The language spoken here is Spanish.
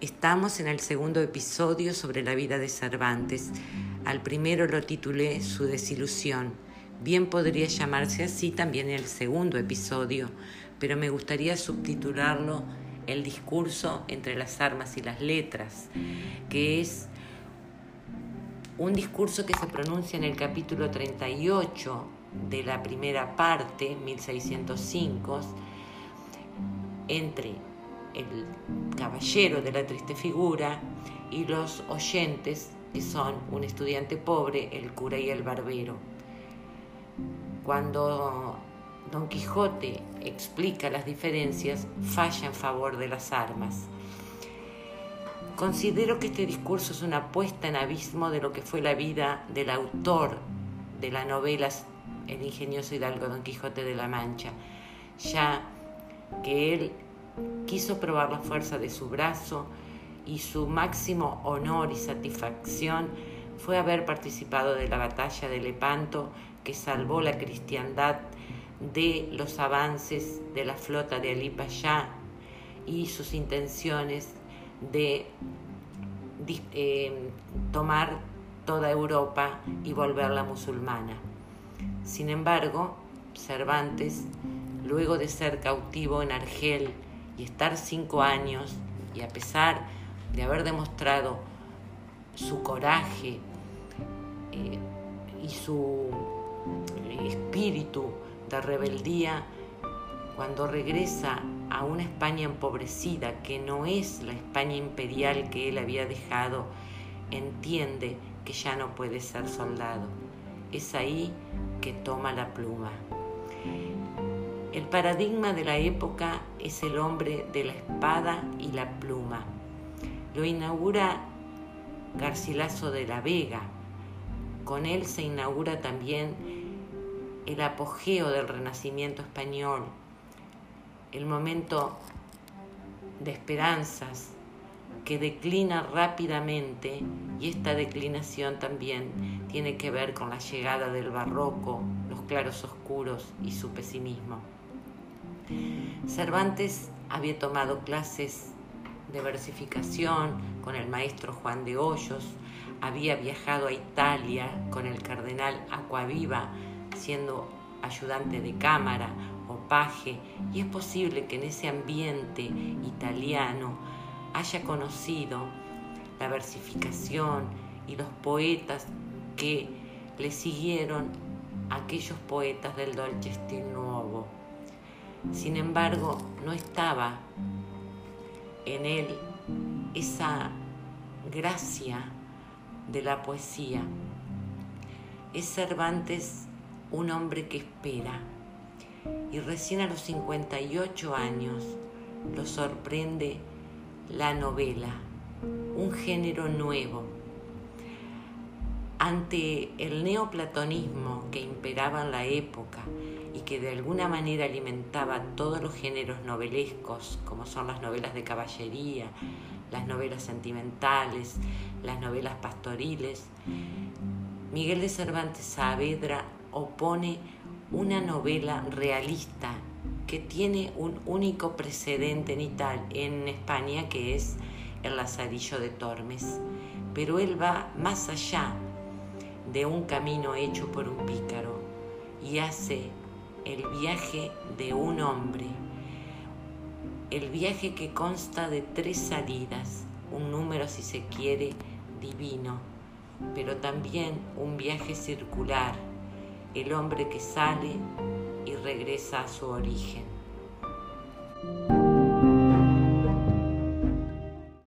Estamos en el segundo episodio sobre la vida de Cervantes. Al primero lo titulé Su desilusión. Bien podría llamarse así también el segundo episodio, pero me gustaría subtitularlo El discurso entre las armas y las letras, que es un discurso que se pronuncia en el capítulo 38 de la primera parte, 1605, entre el caballero de la triste figura y los oyentes, que son un estudiante pobre, el cura y el barbero. Cuando Don Quijote explica las diferencias, falla en favor de las armas. Considero que este discurso es una puesta en abismo de lo que fue la vida del autor de la novela El ingenioso hidalgo Don Quijote de la Mancha, ya que él quiso probar la fuerza de su brazo y su máximo honor y satisfacción fue haber participado de la batalla de Lepanto que salvó la cristiandad de los avances de la flota de Ali Pasha y sus intenciones de eh, tomar toda Europa y volverla musulmana. Sin embargo, Cervantes, luego de ser cautivo en Argel y estar cinco años, y a pesar de haber demostrado su coraje eh, y su espíritu de rebeldía, cuando regresa a una España empobrecida, que no es la España imperial que él había dejado, entiende que ya no puede ser soldado. Es ahí que toma la pluma. El paradigma de la época es el hombre de la espada y la pluma. Lo inaugura Garcilaso de la Vega. Con él se inaugura también el apogeo del Renacimiento español, el momento de esperanzas que declina rápidamente y esta declinación también tiene que ver con la llegada del barroco, los claros oscuros y su pesimismo. Cervantes había tomado clases de versificación con el maestro Juan de Hoyos, había viajado a Italia con el cardenal Aquaviva siendo ayudante de cámara o paje y es posible que en ese ambiente italiano haya conocido la versificación y los poetas que le siguieron aquellos poetas del Dolce Nuovo. Sin embargo, no estaba en él esa gracia de la poesía. Es Cervantes un hombre que espera y recién a los 58 años lo sorprende la novela, un género nuevo. Ante el neoplatonismo que imperaba en la época y que de alguna manera alimentaba todos los géneros novelescos, como son las novelas de caballería, las novelas sentimentales, las novelas pastoriles, Miguel de Cervantes Saavedra opone una novela realista que tiene un único precedente en, en España, que es El Lazarillo de Tormes. Pero él va más allá de un camino hecho por un pícaro y hace el viaje de un hombre, el viaje que consta de tres salidas, un número si se quiere divino, pero también un viaje circular, el hombre que sale y regresa a su origen.